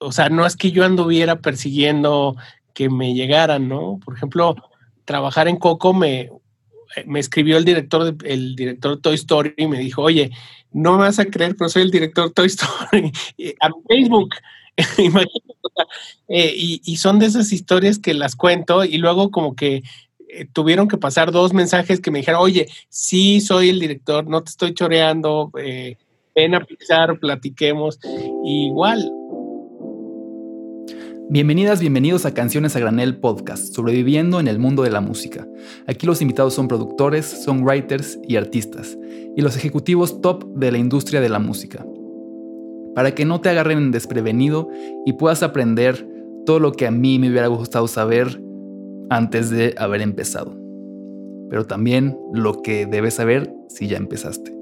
o sea, no es que yo anduviera persiguiendo que me llegaran, ¿no? Por ejemplo, trabajar en Coco me, me escribió el director, de, el director Toy Story y me dijo, oye, no me vas a creer, pero soy el director Toy Story a Facebook. Eh, y, son de esas historias que las cuento y luego como que eh, tuvieron que pasar dos mensajes que me dijeron, oye, sí, soy el director, no te estoy choreando, eh, ven a pisar, platiquemos. igual, Bienvenidas, bienvenidos a Canciones a Granel Podcast, sobreviviendo en el mundo de la música. Aquí los invitados son productores, songwriters y artistas, y los ejecutivos top de la industria de la música. Para que no te agarren desprevenido y puedas aprender todo lo que a mí me hubiera gustado saber antes de haber empezado. Pero también lo que debes saber si ya empezaste.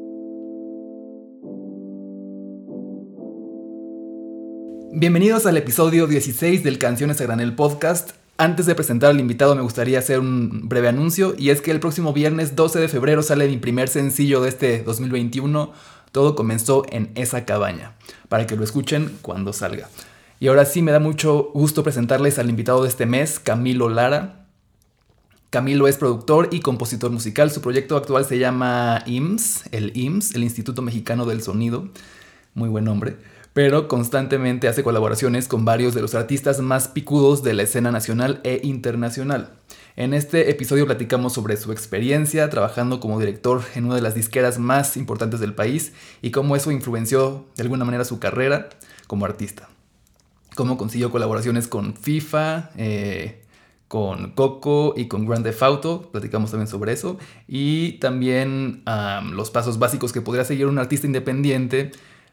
Bienvenidos al episodio 16 del Canciones a Granel podcast. Antes de presentar al invitado me gustaría hacer un breve anuncio y es que el próximo viernes 12 de febrero sale mi primer sencillo de este 2021. Todo comenzó en esa cabaña, para que lo escuchen cuando salga. Y ahora sí me da mucho gusto presentarles al invitado de este mes, Camilo Lara. Camilo es productor y compositor musical. Su proyecto actual se llama IMSS, el IMSS, el Instituto Mexicano del Sonido. Muy buen nombre pero constantemente hace colaboraciones con varios de los artistas más picudos de la escena nacional e internacional. En este episodio platicamos sobre su experiencia trabajando como director en una de las disqueras más importantes del país y cómo eso influenció de alguna manera su carrera como artista. Cómo consiguió colaboraciones con FIFA, eh, con Coco y con Grand Theft Auto, platicamos también sobre eso, y también los pasos básicos que podría seguir un artista independiente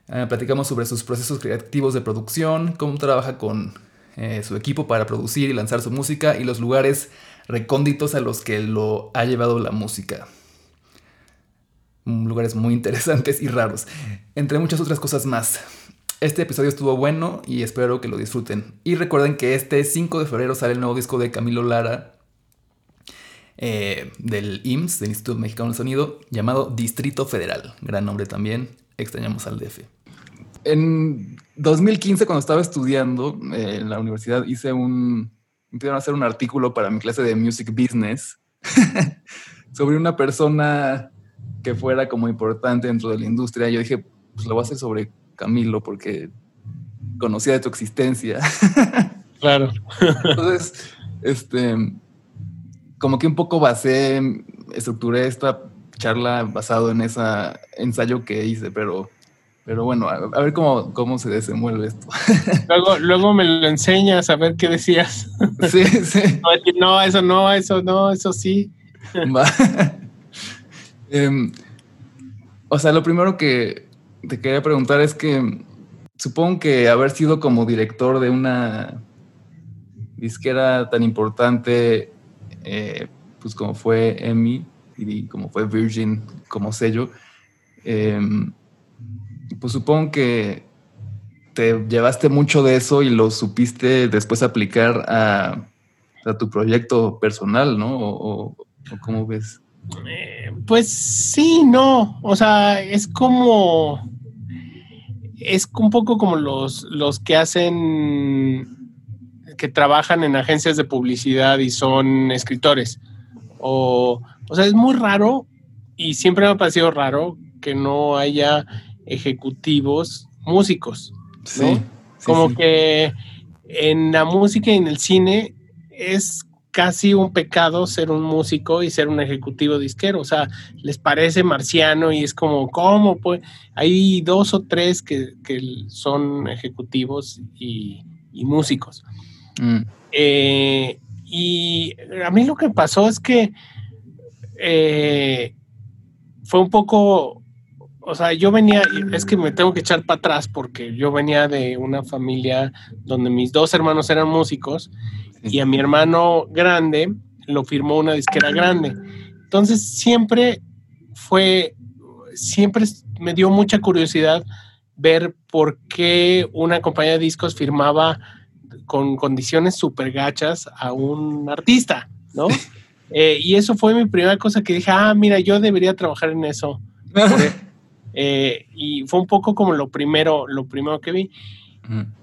eh, platicamos sobre sus procesos creativos de producción, cómo trabaja con eh, su equipo para producir y lanzar su música y los lugares recónditos a los que lo ha llevado la música. Mm, lugares muy interesantes y raros, entre muchas otras cosas más. Este episodio estuvo bueno y espero que lo disfruten. Y recuerden que este 5 de febrero sale el nuevo disco de Camilo Lara, eh, del IMSS, del Instituto Mexicano del Sonido, llamado Distrito Federal. Gran nombre también, extrañamos al DF en 2015, cuando estaba estudiando eh, en la universidad, hice un. Me a hacer un artículo para mi clase de Music Business sobre una persona que fuera como importante dentro de la industria. Yo dije, pues lo voy a hacer sobre Camilo porque conocía de tu existencia. claro. Entonces, este, como que un poco basé, estructuré esta charla basado en ese ensayo que hice, pero pero bueno, a, ver cómo, cómo se desenvuelve esto. Luego, luego me lo enseñas a ver qué decías. Sí, sí. No, eso no, eso no, eso sí. Em, o sea, lo primero que te quería preguntar es que supongo que haber sido como director de una disquera tan importante, eh, pues como fue EMI y como fue Virgin como sello, eh, pues supongo que te llevaste mucho de eso y lo supiste después aplicar a, tu proyecto personal, ¿no? O, cómo ves? Eh, pues sí, no. O sea, es como. Es un poco como los, los que hacen. que trabajan en agencias de publicidad y son escritores. O, o sea, es muy raro y siempre me ha parecido raro que no haya ejecutivos músicos. Sí, Como que en la música y en el cine es casi un pecado ser un músico y ser un ejecutivo disquero. O sea, les parece marciano y es como, ¿cómo? Pues hay dos o tres que, son ejecutivos y, músicos. Mm. Eh, y a mí lo que pasó es que eh, fue un poco o sea, yo venía, es que me tengo que echar para atrás porque yo venía de una familia donde mis dos hermanos eran músicos y a mi hermano grande lo firmó una disquera grande. Entonces siempre fue, siempre me dio mucha curiosidad ver por qué una compañía de discos firmaba con condiciones súper gachas a un artista, ¿no? Eh, y eso fue mi primera cosa que dije, ah, mira, yo debería trabajar en eso. Eh, y fue un poco como lo primero, lo primero que vi.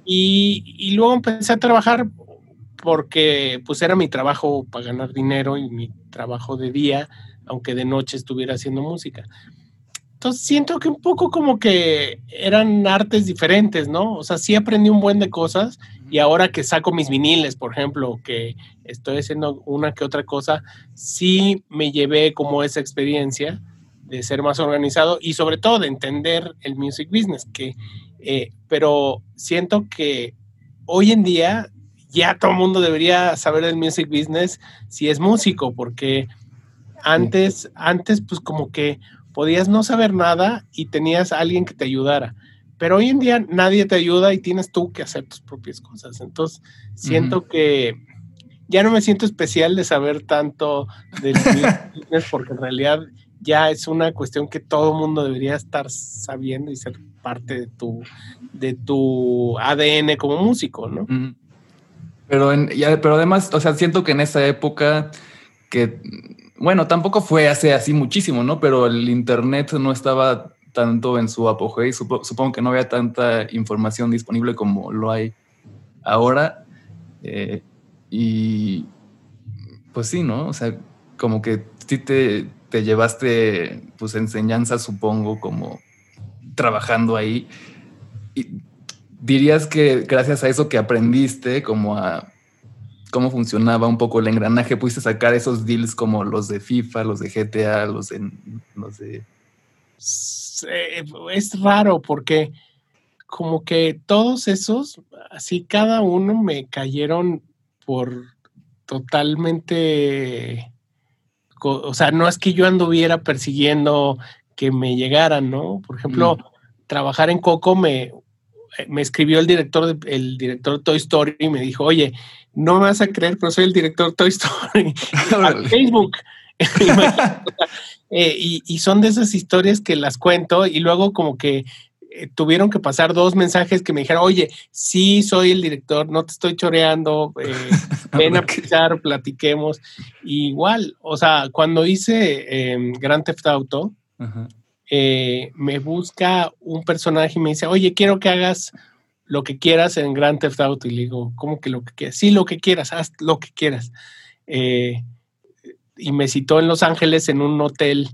y, y, luego empecé a trabajar porque pues era mi trabajo para ganar dinero y mi trabajo de día, aunque de noche estuviera haciendo música. Entonces siento que un poco como que eran artes diferentes, ¿no? O sea, sí aprendí un buen de cosas y ahora que saco mis viniles, por ejemplo, que estoy haciendo una que otra cosa, sí me llevé como esa experiencia de ser más organizado y sobre todo de entender el music business, que, eh, pero siento que hoy en día ya todo el mundo debería saber del music business si es músico, porque antes, antes pues como que podías no saber nada y tenías a alguien que te ayudara. Pero hoy en día nadie te ayuda y tienes tú que hacer tus propias cosas. Entonces, siento que ya no me siento especial de saber tanto del business porque en realidad ya es una cuestión que todo mundo debería estar sabiendo y ser parte de tu, de tu ADN como músico, ¿no? Pero, pero además, o sea, siento que en esa época que bueno, tampoco fue hace así muchísimo, ¿no? Pero el Internet no estaba tanto en su apogeo y supongo que no había tanta información disponible como lo hay ahora. Eh, y pues sí, ¿no? O sea, como que sí te, te llevaste pues enseñanza, supongo, como trabajando ahí. Y dirías que gracias a eso que aprendiste, como a cómo funcionaba un poco el engranaje, pudiste sacar esos deals como los de FIFA, los de GTA, los de... Los de... Es raro porque como que todos esos, así cada uno me cayeron por totalmente... O sea, no es que yo anduviera persiguiendo que me llegaran, ¿no? Por ejemplo, mm. trabajar en Coco me, me escribió el director, de, el director de Toy Story y me dijo, oye, no me vas a creer, pero soy el director de Toy Story Facebook. Eh, y, son de esas historias que las cuento y luego como que eh, tuvieron que pasar dos mensajes que me dijeron, oye, sí, soy el director, no te estoy choreando, eh, ven a pisar, platiquemos. igual, o sea, cuando hice em, Grand Theft Auto, me busca un personaje y me dice, oye, quiero que hagas lo que quieras en Grand Theft Auto. Y le digo, ¿cómo que lo que quieras? Sí, lo que quieras, haz lo que quieras. Eh, y me citó en Los Ángeles en un hotel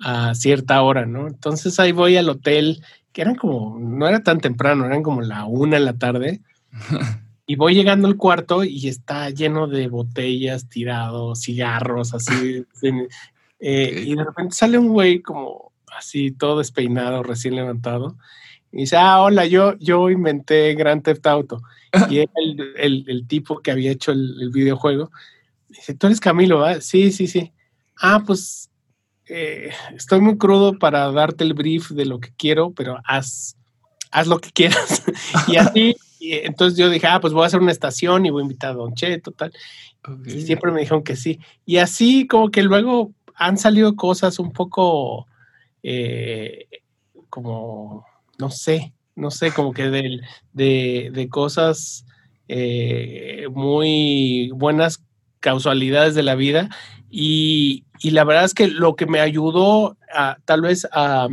a cierta hora, ¿no? Entonces ahí voy al hotel, que eran como, no era tan temprano, eran como la una en la tarde. y voy llegando al cuarto y está lleno de botellas, tirados, cigarros, así. Eh, y de repente sale un güey como así, todo despeinado, recién levantado y dice, ah, hola, yo, yo inventé Grand Theft Auto. Y era el, el, tipo que había hecho el, videojuego. Dice, tú eres Camilo, ¿verdad? Sí, sí, sí. Ah, pues eh, estoy muy crudo para darte el brief de lo que quiero, pero haz, haz lo que quieras. y así, entonces yo dije, ah, pues voy a hacer una estación y voy a invitar a Don Cheto, tal. Y siempre me dijeron que sí. Y así como que luego han salido cosas un poco eh, como no sé, no sé, como que de, de, cosas eh, muy buenas causalidades de la vida. Y, la verdad es que lo que me ayudó a, tal vez a,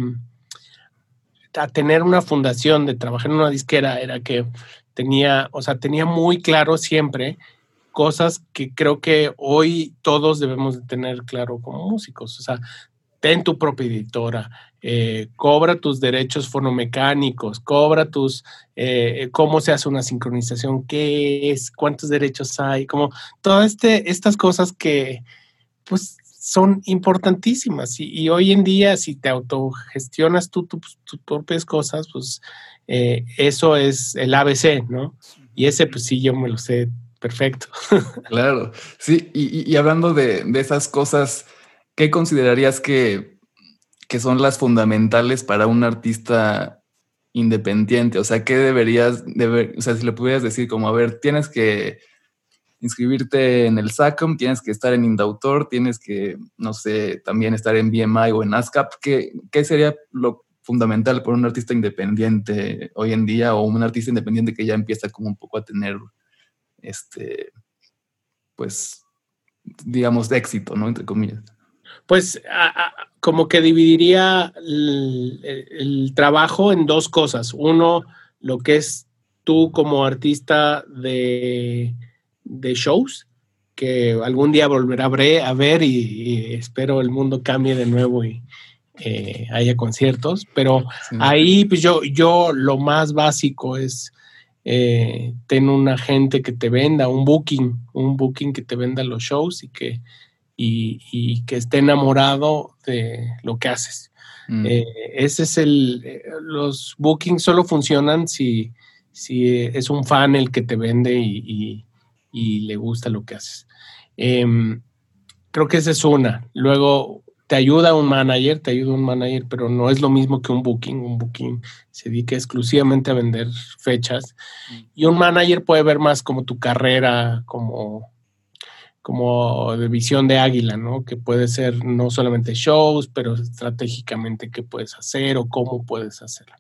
a tener una fundación de trabajar en una disquera era que tenía, o sea, tenía muy claro siempre cosas que creo que hoy todos debemos de tener claro como músicos. O sea, ten tu propia editora, eh, cobra tus derechos fonomecánicos, cobra tus, eh, cómo se hace una sincronización, qué es, cuántos derechos hay, como todas este, estas cosas que pues son importantísimas y, hoy en día si te autogestionas tú tus propias cosas, pues eh, eso es el ABC, ¿no? Y ese pues sí, yo me lo sé perfecto. Claro, sí, y, hablando de, de esas cosas, ¿qué considerarías que que son las fundamentales para un artista independiente? O sea, ¿qué deberías, o sea, si le pudieras decir como, a ver, tienes que inscribirte en el SACOM, tienes que estar en Indautor, tienes que, no sé, también estar en BMI o en ASCAP, ¿qué, qué sería lo fundamental para un artista independiente hoy en día o un artista independiente que ya empieza como un poco a tener, este, pues, digamos, de éxito, ¿no? Entre comillas. Pues como que dividiría el, trabajo en dos cosas. Uno, lo que es tú como artista de, de shows, que algún día volverá a ver y, espero el mundo cambie de nuevo y eh, haya conciertos, pero ahí pues yo, yo lo más básico es eh, tener un agente que te venda, un booking, un booking que te venda los shows y que, y, que esté enamorado de lo que haces. Mm. Eh, ese es el, los bookings solo funcionan si, si es un fan el que te vende y le gusta lo que haces. Em, creo que esa es una. Luego te ayuda un manager, te ayuda un manager, pero no es lo mismo que un booking. Un booking se dedica exclusivamente a vender fechas y un manager puede ver más como tu carrera, como como de visión de águila, ¿no? Que puede ser no solamente shows, pero estratégicamente qué puedes hacer o cómo puedes hacerlo.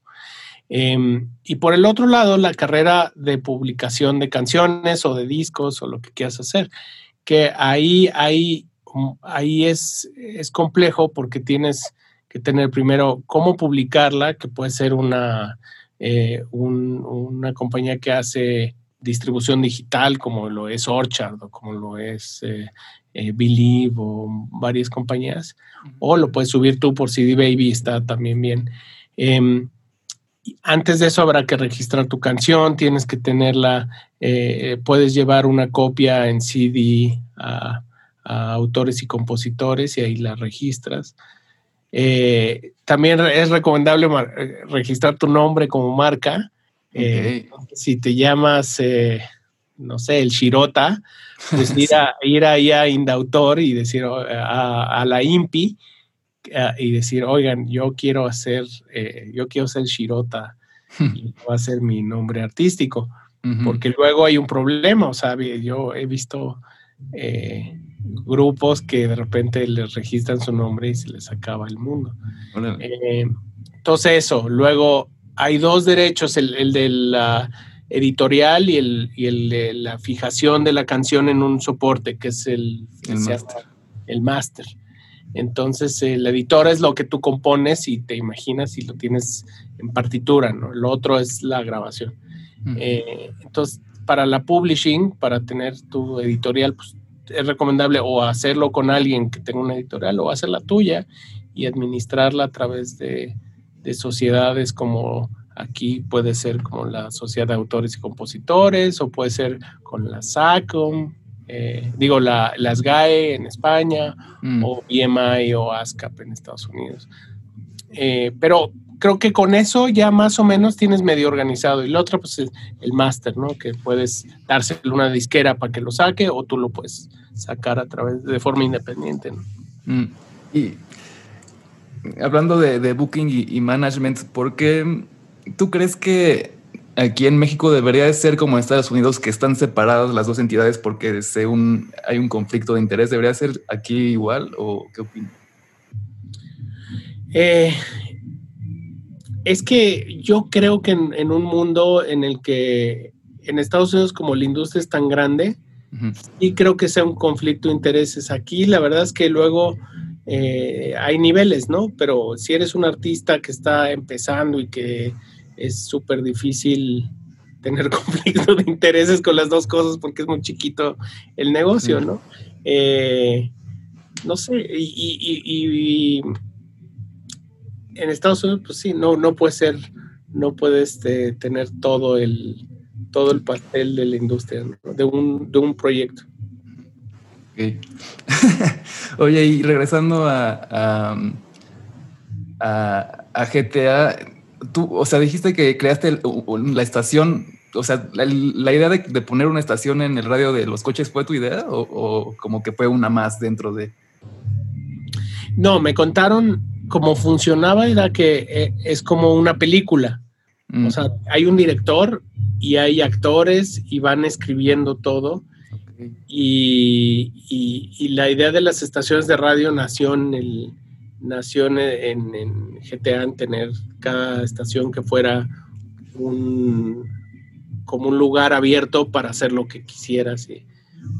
Em, y por el otro lado, la carrera de publicación de canciones o de discos o lo que quieras hacer que ahí, ahí, ahí es, es complejo porque tienes que tener primero cómo publicarla, que puede ser una, eh, una compañía que hace distribución digital, como lo es Orchard o como lo es eh, eh, Believe o varias compañías, o lo puedes subir tú por CD Baby, está también bien. Antes de eso habrá que registrar tu canción, tienes que tenerla, eh, puedes llevar una copia en CD a, autores y compositores y ahí la registras. Eh, también es recomendable registrar tu nombre como marca. Eh, si te llamas, no sé, el Shirota, pues ir, a, ir ahí a Indautor y decir a, a la INPI y decir, oigan, yo quiero hacer, eh, yo quiero ser Shirota y va a ser mi nombre artístico, porque luego hay un problema, o sea, yo he visto eh, grupos que de repente les registran su nombre y se les acaba el mundo. Eh, entonces eso, luego hay dos derechos, el, de la editorial y el, y el, de la fijación de la canción en un soporte, que es el, el, master. el master. Entonces, el editor es lo que tú compones y te imaginas y lo tienes en partitura, ¿no? Lo otro es la grabación. Eh, entonces, para la publishing, para tener tu editorial, pues es recomendable o hacerlo con alguien que tenga una editorial o hacer la tuya y administrarla a través de, de sociedades como aquí puede ser como la Sociedad de Autores y Compositores o puede ser con la SACOM eh, digo, la, las GAE en España mm. o BMI o ASCAP en Estados Unidos. Eh, pero creo que con eso ya más o menos tienes medio organizado. Y la otra, pues, es el máster, ¿no? Que puedes dárselo una disquera para que lo saque o tú lo puedes sacar a través de forma independiente. Mm. Y hablando de, booking y, y, management, ¿por qué tú crees que aquí en México debería de ser como en Estados Unidos, que están separadas las dos entidades porque según hay un conflicto de interés. ¿Debería ser aquí igual o qué opinas? Eh, es que yo creo que en, un mundo en el que en Estados Unidos como la industria es tan grande, y creo que sea un conflicto de intereses. Aquí la verdad es que luego eh, hay niveles, ¿no? Pero si eres un artista que está empezando y que es súper difícil tener conflicto de intereses con las dos cosas porque es muy chiquito el negocio, ¿no? Eh, no sé, y, en Estados Unidos, pues sí, no, no puede ser, no puedes este, tener todo el, todo el pastel de la industria, de, un, de un proyecto. Oye, y regresando a, a, a GTA, tú, o sea, dijiste que creaste la estación, o sea, la, idea de, poner una estación en el radio de los coches fue tu idea o, como que fue una más dentro de... No, me contaron cómo funcionaba, era que eh, es como una película. O sea, mm. hay un director y hay actores y van escribiendo todo. Y, y, la idea de las estaciones de radio nació en el, nació en, en tener cada estación que fuera un, como un lugar abierto para hacer lo que quisieras. Y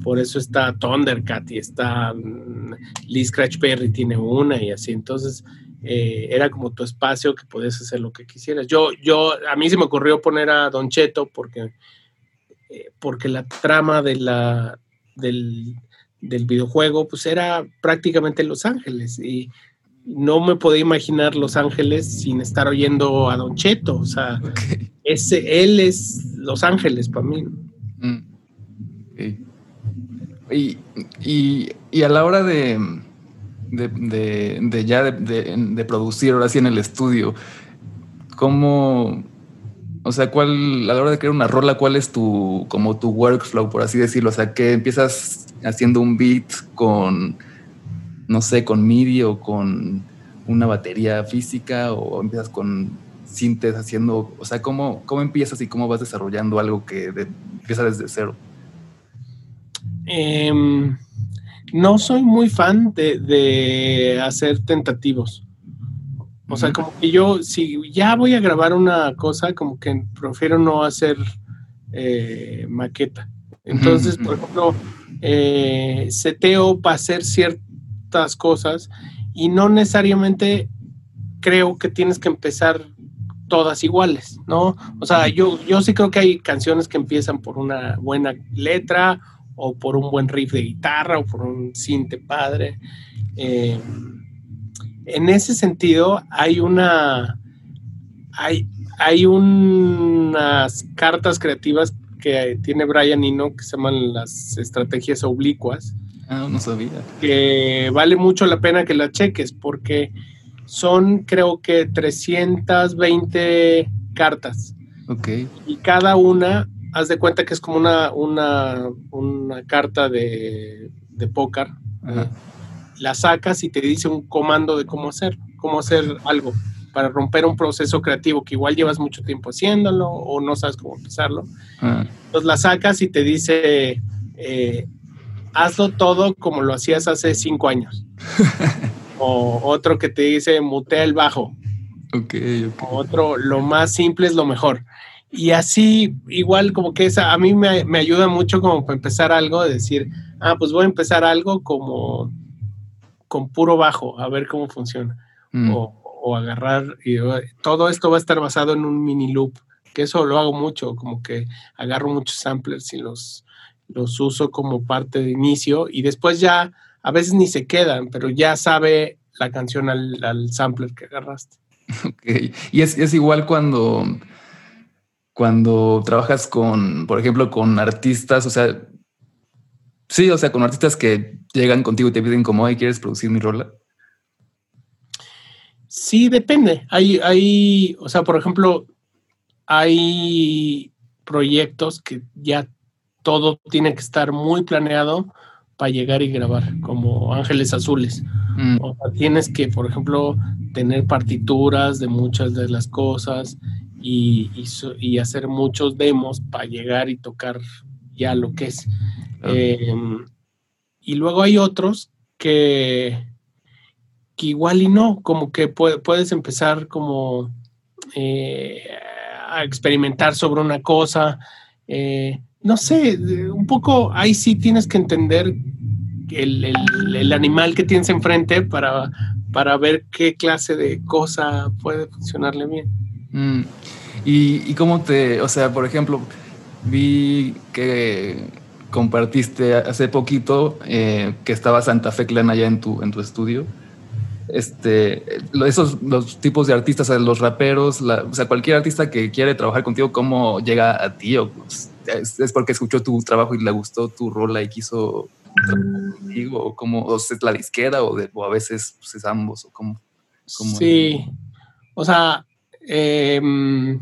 por eso está Thundercat y está mm, Lee Scratch Perry tiene una y así. Entonces, eh, era como tu espacio que podías hacer lo que quisieras. Yo, yo, a mí se me ocurrió poner a Don Cheto porque, eh, porque la trama del, del videojuego pues era prácticamente Los Ángeles y no me podía imaginar Los Ángeles sin estar oyendo a Don Cheto. O sea, ese, él es Los Ángeles para mí. Mm. Y, y, a la hora de, de, de, ya de, producir ahora sí en el estudio, ¿cómo, o sea, cuál, a la hora de crear una rola, cuál es tu, como tu workflow, por así decirlo? O sea, que empiezas haciendo un beat con no sé, con MIDI o con una batería física o empiezas con sintes haciendo, o sea, ¿cómo, cómo empiezas y cómo vas desarrollando algo que empieza desde cero? Em, no soy muy fan de, hacer tentativos. O sea, como que yo, si ya voy a grabar una cosa, como que prefiero no hacer eh, maqueta. Entonces, por ejemplo, eh, seteo para hacer cosas y no necesariamente creo que tienes que empezar todas iguales, ¿no? O sea, yo, yo sí creo que hay canciones que empiezan por una buena letra o por un buen riff de guitarra o por un cinte padre. Eh, en ese sentido, hay una. Hay, hay unas cartas creativas que tiene Brian Eno que se llaman las estrategias oblicuas, Ah, no sabía. Que vale mucho la pena que la cheques porque son creo que 320 cartas. Ok. Y cada una, haz de cuenta que es como una, una, una carta de, de póker. La sacas y te dice un comando de cómo hacer, cómo hacer algo para romper un proceso creativo que igual llevas mucho tiempo haciéndolo o no sabes cómo empezarlo. Ah. Entonces la sacas y te dice, eh, hazlo todo como lo hacías hace cinco años. o otro que te dice, mutea el bajo. Ok, otro, lo más simple es lo mejor. Y así, igual como que esa, a mí me, ayuda mucho como para empezar algo, decir, ah, pues voy a empezar algo como con puro bajo, a ver cómo funciona. Mm. O, o, agarrar, y todo esto va a estar basado en un mini loop, que eso lo hago mucho, como que agarro muchos samplers y los, los uso como parte de inicio y después ya a veces ni se quedan, pero ya sabe la canción al, sampler que agarraste. Ok, y es, igual cuando, cuando trabajas con, por ejemplo, con artistas, o sea, sí, o sea, con artistas que llegan contigo y te piden como, ay, ¿quieres producir mi rola? Sí, depende. Hay, hay, o sea, por ejemplo, hay proyectos que ya todo tiene que estar muy planeado para llegar y grabar, como Ángeles Azules. Mm. O sea, tienes que, por ejemplo, tener partituras de muchas de las cosas y, y, hacer muchos demos para llegar y tocar ya lo que es. Em, y luego hay otros que, que igual y no, como que puedes empezar como eh, a experimentar sobre una cosa. Eh, no sé, un poco ahí sí tienes que entender el, animal que tienes enfrente para, para ver qué clase de cosa puede funcionarle bien. Mm. ¿Y, cómo te, o sea, por ejemplo, vi que compartiste hace poquito eh, que estaba Santa Fe Clan allá en tu, en tu estudio. Este, esos los tipos de artistas, los raperos, o sea, cualquier artista que quiere trabajar contigo, ¿cómo llega a ti? O, pues, es, porque escuchó tu trabajo y le gustó tu rola y quiso contigo, o como, o es la disquera, o, o a veces pues, es ambos, o como. sí, o sea, em,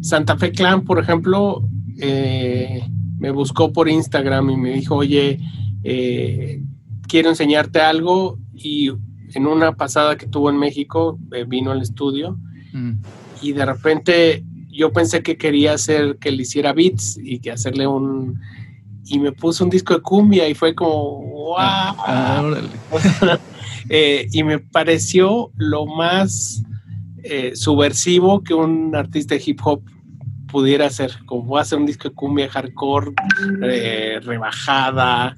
Santa Fe Clan, por ejemplo, eh, me buscó por Instagram y me dijo, oye, eh, quiero enseñarte algo y en una pasada que tuvo en México eh, vino al estudio mm. y de repente yo pensé que quería hacer que le hiciera beats y que hacerle un y me puso un disco de cumbia y fue como wow ah, eh, y me pareció lo más eh, subversivo que un artista de hip hop pudiera hacer como voy a hacer un disco de cumbia hardcore eh, rebajada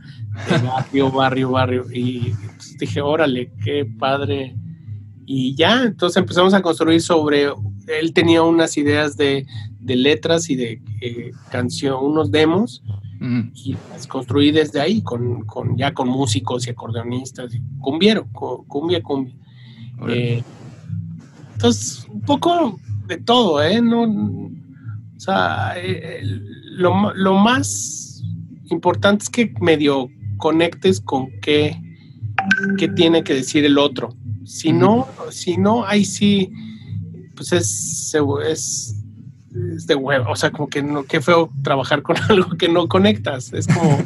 de barrio barrio barrio y dije órale qué padre y ya, entonces empezamos a construir sobre, él tenía unas ideas de, letras y de eh, canción, unos demos, y las construí desde ahí, con, ya con músicos y acordeonistas, y cumbiero, cumbia, cumbia. Eh, entonces, un poco de todo, ¿eh? No, o sea, eh, lo, lo más importante es que medio conectes con qué, qué tiene que decir el otro. Si no, si no, ahí sí, pues es, es, de huevo. O sea, como que no, qué feo trabajar con algo que no conectas. Es como,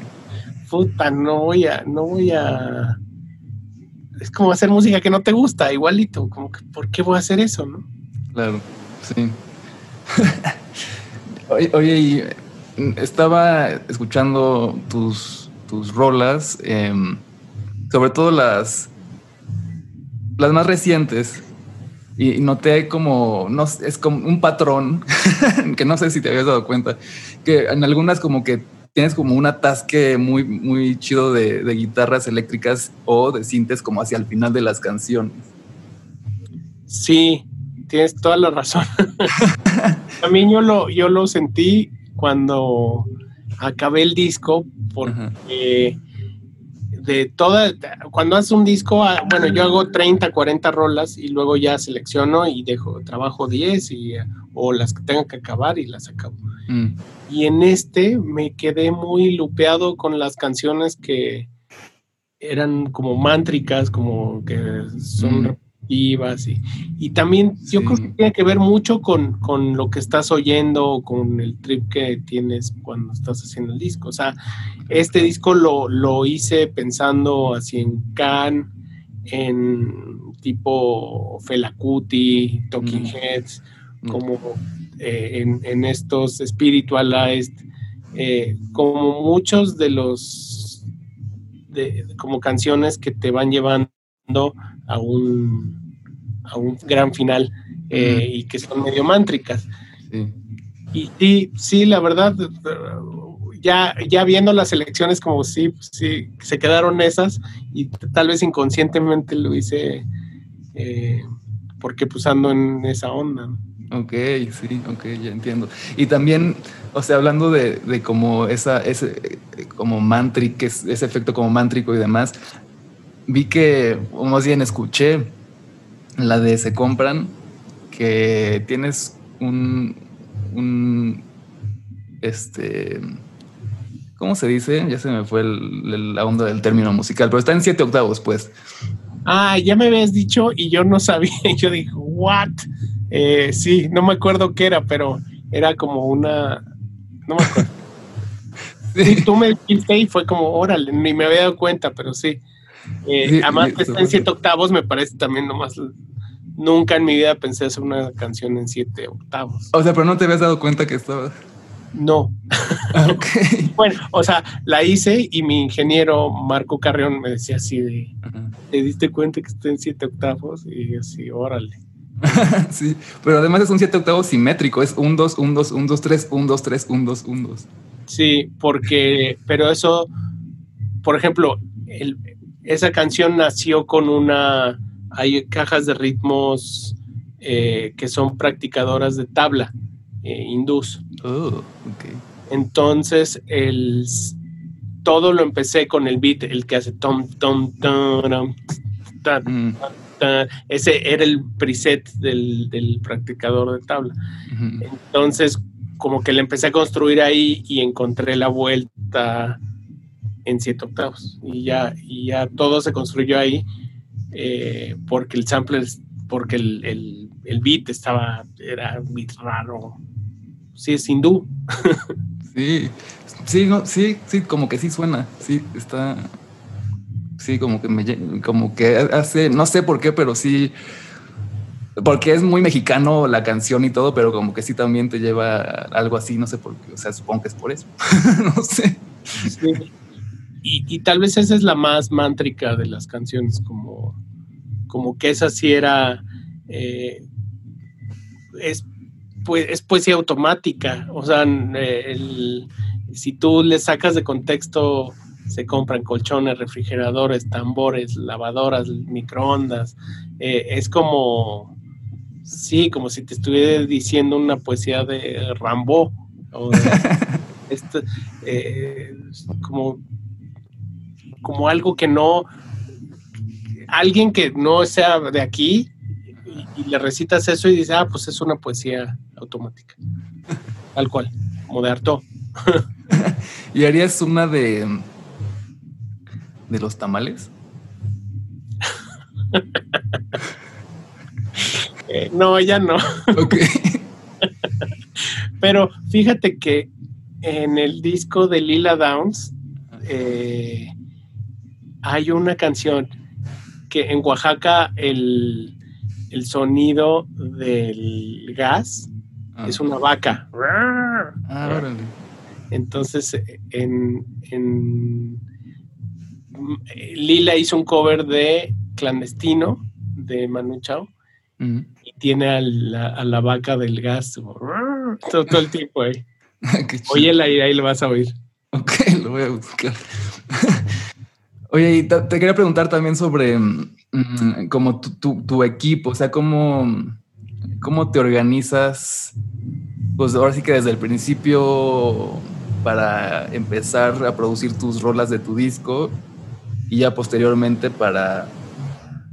puta, no voy a, no voy a. Es como hacer música que no te gusta, igualito. Como que, ¿por qué voy a hacer eso, no? Claro, sí. oye, estaba escuchando tus, tus rolas, em, sobre todo las las más recientes, y noté como, no, es como un patrón, que no sé si te habías dado cuenta, que en algunas como que tienes como un atasque muy, muy chido de, guitarras eléctricas o de sintes como hacia el final de las canciones. Sí, tienes toda la razón. También yo lo, yo lo sentí cuando acabé el disco porque de toda, cuando haces un disco, ah, bueno, yo hago 30, 40 rolas y luego ya selecciono y dejo, trabajo 10 y, o las que tenga que acabar y las acabo. Mm. Y en este me quedé muy lupeado con las canciones que eran como mántricas, como que son mm y, y también yo creo que tiene que ver mucho con, lo que estás oyendo, con el trip que tienes cuando estás haciendo el disco. O sea, este disco lo, hice pensando así en Can, en tipo Felacuti, Talking Heads, como eh, en, estos spiritualized, eh, como muchos de los, de, como canciones que te van llevando a un, a un gran final eh, y que son medio mántricas. Y sí, sí, la verdad, ya, ya viendo las elecciones como sí, sí, se quedaron esas y tal vez inconscientemente lo hice eh, porque pues ando en esa onda. Ok, sí, ok, ya entiendo. Y también, o sea, hablando de, de como esa, ese, como mántrico, ese efecto como mántrico y demás, vi que, o más bien escuché la de Se Compran, que tienes un, un este, ¿cómo se dice? Ya se me fue la onda del término musical, pero está en siete octavos, pues. Ah, ya me habías dicho y yo no sabía. Yo dije, ¿what? Eh, sí, no me acuerdo qué era, pero era como una. No me acuerdo. sí. Tú me dijiste y fue como, órale, ni me había dado cuenta, pero sí. Eh, además que está en siete octavos, me parece también nomás. Nunca en mi vida pensé hacer una canción en siete octavos. O sea, pero no te habías dado cuenta que estaba. No. Ah, bueno, o sea, la hice y mi ingeniero Marco Carrión me decía así de, ¿te diste cuenta que está en siete octavos? Y así, órale. sí, pero además es un siete octavos simétrico, es un dos, un dos, un dos, tres, un dos, tres, un dos, un dos. Sí, porque, pero eso, por ejemplo, el, esa canción nació con una, hay cajas de ritmos eh, que son practicadoras de tabla eh, hindús. Oh, Entonces, el, todo lo empecé con el beat, el que hace tom, tom, tom, mm. ese era el preset del, practicador de tabla. Entonces, como que le empecé a construir ahí y encontré la vuelta en siete octavos. Y ya, y ya todo se construyó ahí eh, porque el sampler, porque el, beat estaba, era un beat raro. Sí, es hindú. sí, sí, no, sí, sí, como que sí suena, sí, está, sí, como que me, como que hace, no sé por qué, pero sí, porque es muy mexicano la canción y todo, pero como que sí también te lleva algo así, no sé por qué, o sea, supongo que es por eso, no sé. Sí y, tal vez esa es la más mántrica de las canciones, como, como que esa sí era, eh, es, pues, es poesía automática, o sea, si tú le sacas de contexto se compran colchones, refrigeradores, tambores, lavadoras, microondas. Eh, es como, sí, como si te estuviera diciendo una poesía de Rambo. esto, eh, como, como algo que no, alguien que no sea de aquí y, le recitas eso y dice, ah, pues es una poesía automática. Tal cual, como de harto. ¿Y harías una de de los tamales? Eh, no, ya no. Ok. Pero fíjate que en el disco de Lila Downs eh, hay una canción que en Oaxaca el, sonido del gas ah. es una vaca. Ah, Entonces, en, Lila hizo un cover de Clandestino de Manu Chao y tiene a la, vaca del gas todo, el tiempo ahí. Oye, la ahí lo vas a oír. Ok, lo voy a buscar. Oye, y te, quería preguntar también sobre mm, como tu, equipo, o sea, cómo, cómo te organizas, pues ahora sí que desde el principio para empezar a producir tus rolas de tu disco y ya posteriormente para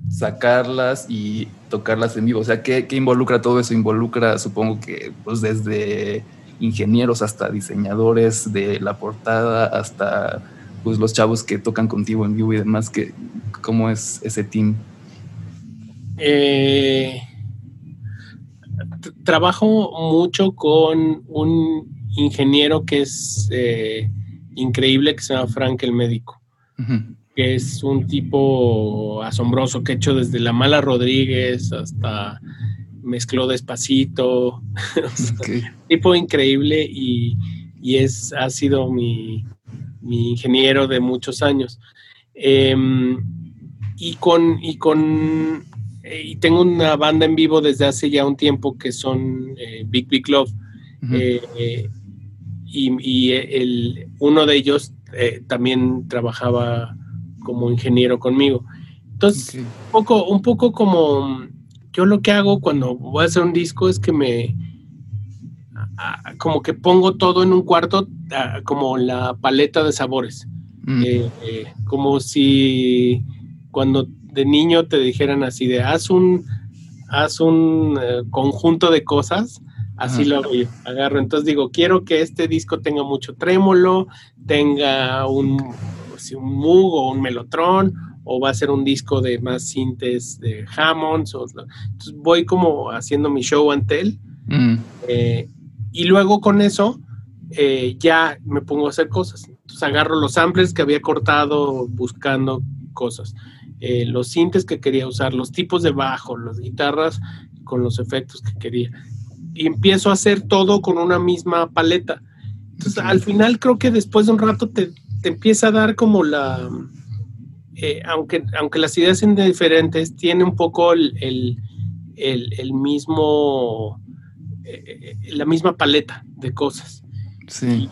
sacarlas y tocarlas en vivo. O sea, ¿qué, involucra todo eso? Involucra, supongo que, pues desde ingenieros hasta diseñadores de la portada, hasta pues los chavos que tocan contigo en vivo y demás, que, ¿cómo es ese team? Eh, trabajo mucho con un ingeniero que es eh, increíble, que se llama Frank el médico que es un tipo asombroso que ha hecho desde La Mala Rodríguez hasta mezcló despacito. tipo increíble y, es, ha sido mi, ingeniero de muchos años. Em, y con, y con eh, y tengo una banda en vivo desde hace ya un tiempo que son eh, Big Big Love. Eh, y, el, uno de ellos también trabajaba como ingeniero conmigo. Entonces, un, poco, un poco como yo lo que hago cuando voy a hacer un disco es que me como que pongo todo en un cuarto como la paleta de sabores. Mm. Eh, eh, como si cuando de niño te dijeran así de haz un haz un eh, conjunto de cosas, así lo hago yo. Agarro, entonces digo, quiero que este disco tenga mucho trémolo, tenga un si un Moog o un Melotron, o va a ser un disco de más sintes de Hammonds. entonces voy como haciendo mi show ante él. Mm. Eh, y luego con eso eh, ya me pongo a hacer cosas. Entonces agarro los samples que había cortado buscando cosas. Eh, los sintes que quería usar, los tipos de bajo, las guitarras con los efectos que quería. Y empiezo a hacer todo con una misma paleta. Entonces, al final creo que después de un rato te, te empieza a dar como la, eh, aunque, aunque las ideas sean diferentes, tiene un poco el, mismo, eh, la misma paleta de cosas. Sí.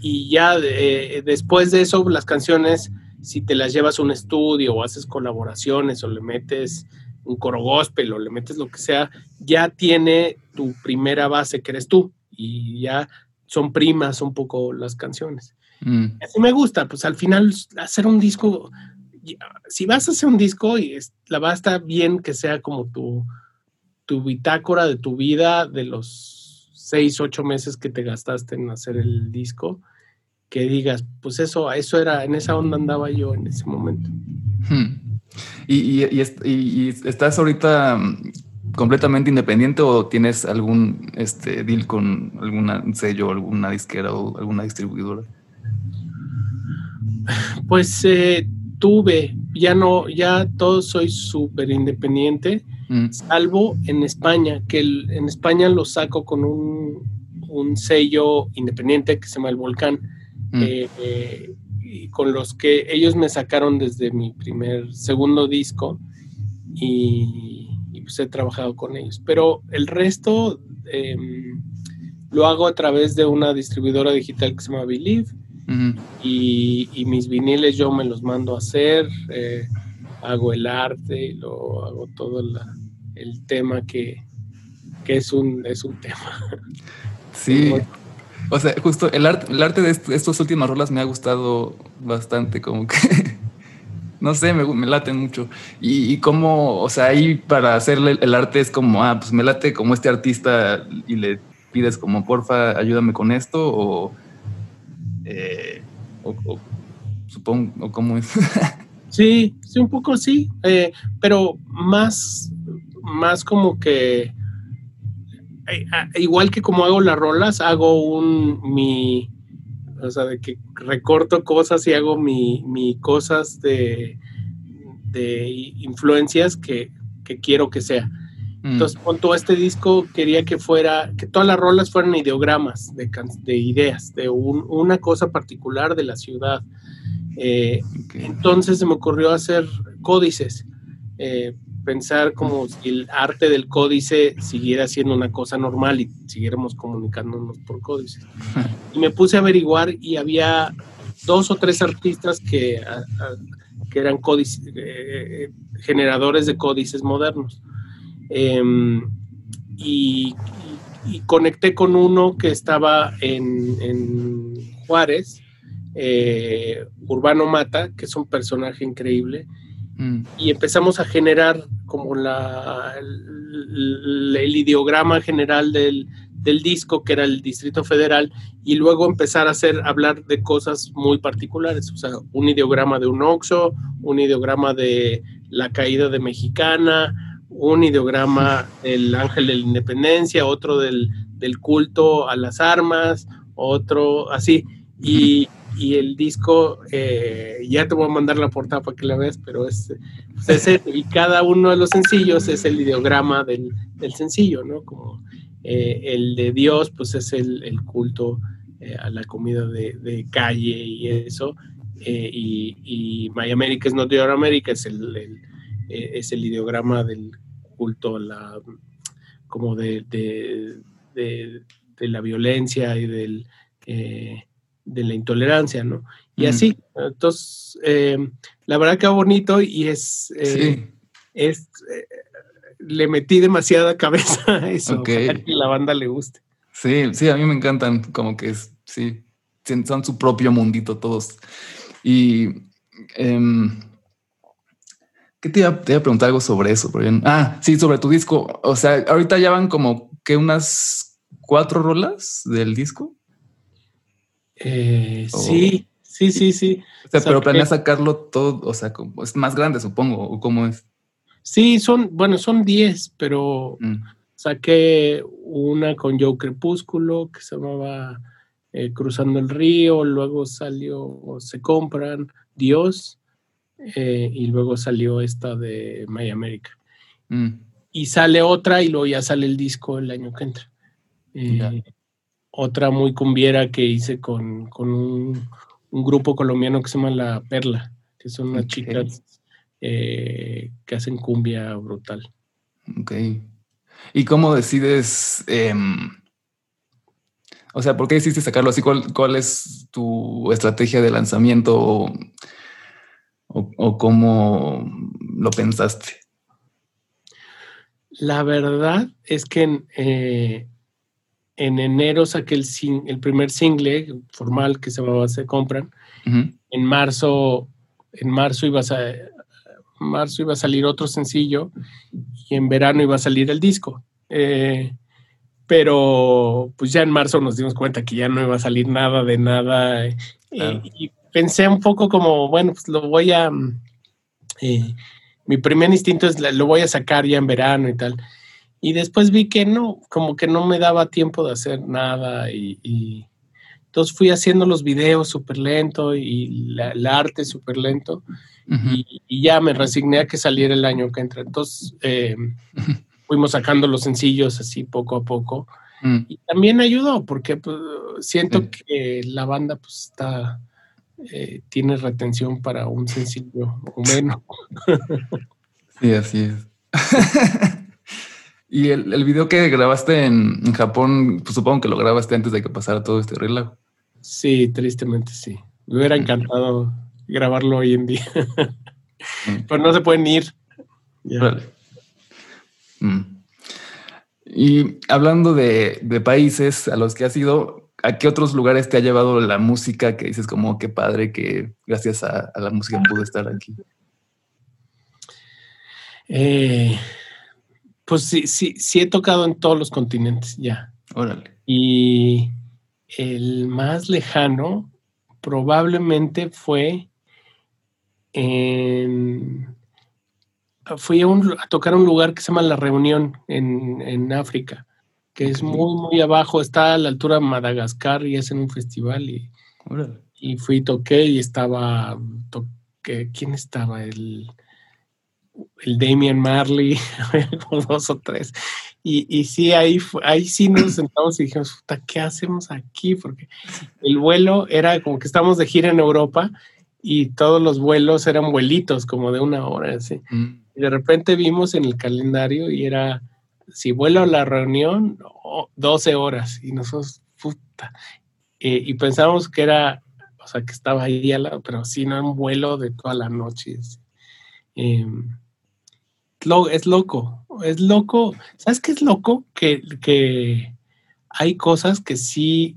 Y, ya eh, después de eso, las canciones, si te las llevas a un estudio o haces colaboraciones o le metes un coro gospel o le metes lo que sea, ya tiene tu primera base que eres tú y ya son primas un poco las canciones. Mm. Así me gusta, pues al final hacer un disco, si vas a hacer un disco, y la va a estar bien que sea como tu, tu bitácora de tu vida de los seis, ocho meses que te gastaste en hacer el disco, que digas, pues eso, eso era, en esa onda andaba yo en ese momento. Hmm. ¿Y, y, estás ahorita mm, completamente independiente o tienes algún este, deal con alguna sello, alguna disquera o alguna distribuidora? Pues eh, tuve, ya no, ya todo soy súper independiente, mm. salvo en España, que en España lo saco con un, sello independiente que se llama El Volcán, mm. eh, eh, y con los que ellos me sacaron desde mi primer, segundo disco y, pues he trabajado con ellos. Pero el resto em, lo hago a través de una distribuidora digital que se llama Believe y, mis viniles yo me los mando a hacer, eh, hago el arte y lo hago todo el tema que, que es, un, es un tema. Sí. O sea, justo el arte, el arte de estos últimas rolas me ha gustado bastante, como que no sé, me, me laten mucho. Y, y como, o sea, ahí para hacerle el arte es como, ah, pues me late como este artista y le pides como, porfa, ayúdame con esto, o, eh, supongo, o cómo es. sí, sí, un poco sí, eh, pero más, más como que, eh, ah, igual que como hago las rolas, hago un, mi, o sea, de que recorto cosas y hago mi, mi cosas de, de influencias que, quiero que sea. Mm. Entonces, con todo este disco quería que fuera, que todas las rolas fueran ideogramas de, de ideas, de una cosa particular de la ciudad. Eh, entonces se me ocurrió hacer códices. Eh, pensar como si el arte del códice siguiera siendo una cosa normal y siguiéramos comunicándonos por códices. Y me puse a averiguar y había dos o tres artistas que, que eran códices, eh, generadores de códices modernos. Em, y, conecté con uno que estaba en, Juárez, eh, Urbano Mata, que es un personaje increíble Mm. Y empezamos a generar como la, el, ideograma general del, disco, que era el Distrito Federal, y luego empezar a hacer, hablar de cosas muy particulares, o sea, un ideograma de un Oxo, un ideograma de la caída de Mexicana, un ideograma del Ángel de la Independencia, otro del, del culto a las armas, otro así. Y, y el disco, eh, ya te voy a mandar la portada para que la veas, pero es, pues, y cada uno de los sencillos es el ideograma del, sencillo, ¿no? Como eh, el de Dios, pues es el, culto eh, a la comida de, calle y eso, y, y, My America is not your America es el, es el ideograma del culto a la, como de, de la violencia y del de la intolerancia, ¿no? Y así, entonces, eh, la verdad que bonito y es, eh, es eh, le metí demasiada cabeza a eso, para que la banda le guste. Sí, sí, a mí me encantan, como que es, sí, son su propio mundito todos. Y, em, ¿qué te iba, te iba, a preguntar algo sobre eso? Ah, sí, sobre tu disco. O sea, ahorita ya van como que unas cuatro rolas del disco. Eh, sí, sí, sí, sí. pero planea sacarlo todo, o sea, es más grande, supongo, o cómo es. Sí, son, bueno, son 10, pero mm. saqué una con Joe Crepúsculo que se llamaba eh, Cruzando el Río, luego salió Se Compran, Dios, eh, y luego salió esta de My America. Mm. Y sale otra y luego ya sale el disco el año que entra otra muy cumbiera que hice con, un, grupo colombiano que se llama La Perla, que son unas chicas eh, que hacen cumbia brutal. Ok. ¿Y cómo decides, em, o sea, por qué decidiste sacarlo así? ¿Cuál, es tu estrategia de lanzamiento o, o cómo lo pensaste? La verdad es que eh, en enero saqué el, el primer single formal que se llamaba Se Compran. En marzo, en marzo iba, a, marzo iba a salir otro sencillo y en verano iba a salir el disco. Eh, pero pues ya en marzo nos dimos cuenta que ya no iba a salir nada de nada. Eh, y pensé un poco como, bueno, pues lo voy a... Eh, mi primer instinto es lo voy a sacar ya en verano y tal. Y después vi que no, como que no me daba tiempo de hacer nada y, entonces fui haciendo los videos súper lento y la, el arte súper lento y, ya me resigné a que saliera el año que entra. Entonces eh, fuimos sacando los sencillos así poco a poco mm. y también ayudó porque pues, siento que la banda pues está, eh, tiene retención para un sencillo o menos. sí, así es. Y el, el video que grabaste en, Japón, pues supongo que lo grabaste antes de que pasara todo este relajo. Sí, tristemente sí. Me hubiera encantado grabarlo hoy en día. Pero no se pueden ir. Mm. Y hablando de, países a los que has ido, ¿a qué otros lugares te ha llevado la música que dices como qué padre que gracias a, la música pude estar aquí? Eh, pues sí, sí, sí he tocado en todos los continentes ya. Órale. Y el más lejano probablemente fue en... Fui a, a tocar un lugar que se llama La Reunión en, África, que es muy, muy abajo, está a la altura de Madagascar y es en un festival y, y fui y toqué y estaba, toqué, ¿quién estaba? El, el Damian Marley, como dos o tres. Y, y sí, ahí, ahí sí nos sentamos y dijimos, ¿qué hacemos aquí? Porque el vuelo era como que estamos de gira en Europa y todos los vuelos eran vuelitos como de una hora, así. Mm. Y de repente vimos en el calendario y era, si vuelo a la reunión, 12 horas. Y nosotros, puta. Eh, y pensábamos que era, o sea, que estaba ahí al lado, pero sí, no, un vuelo de toda la noche. Eh, es loco, es loco. ¿Sabes qué es loco? Que, que hay cosas que sí,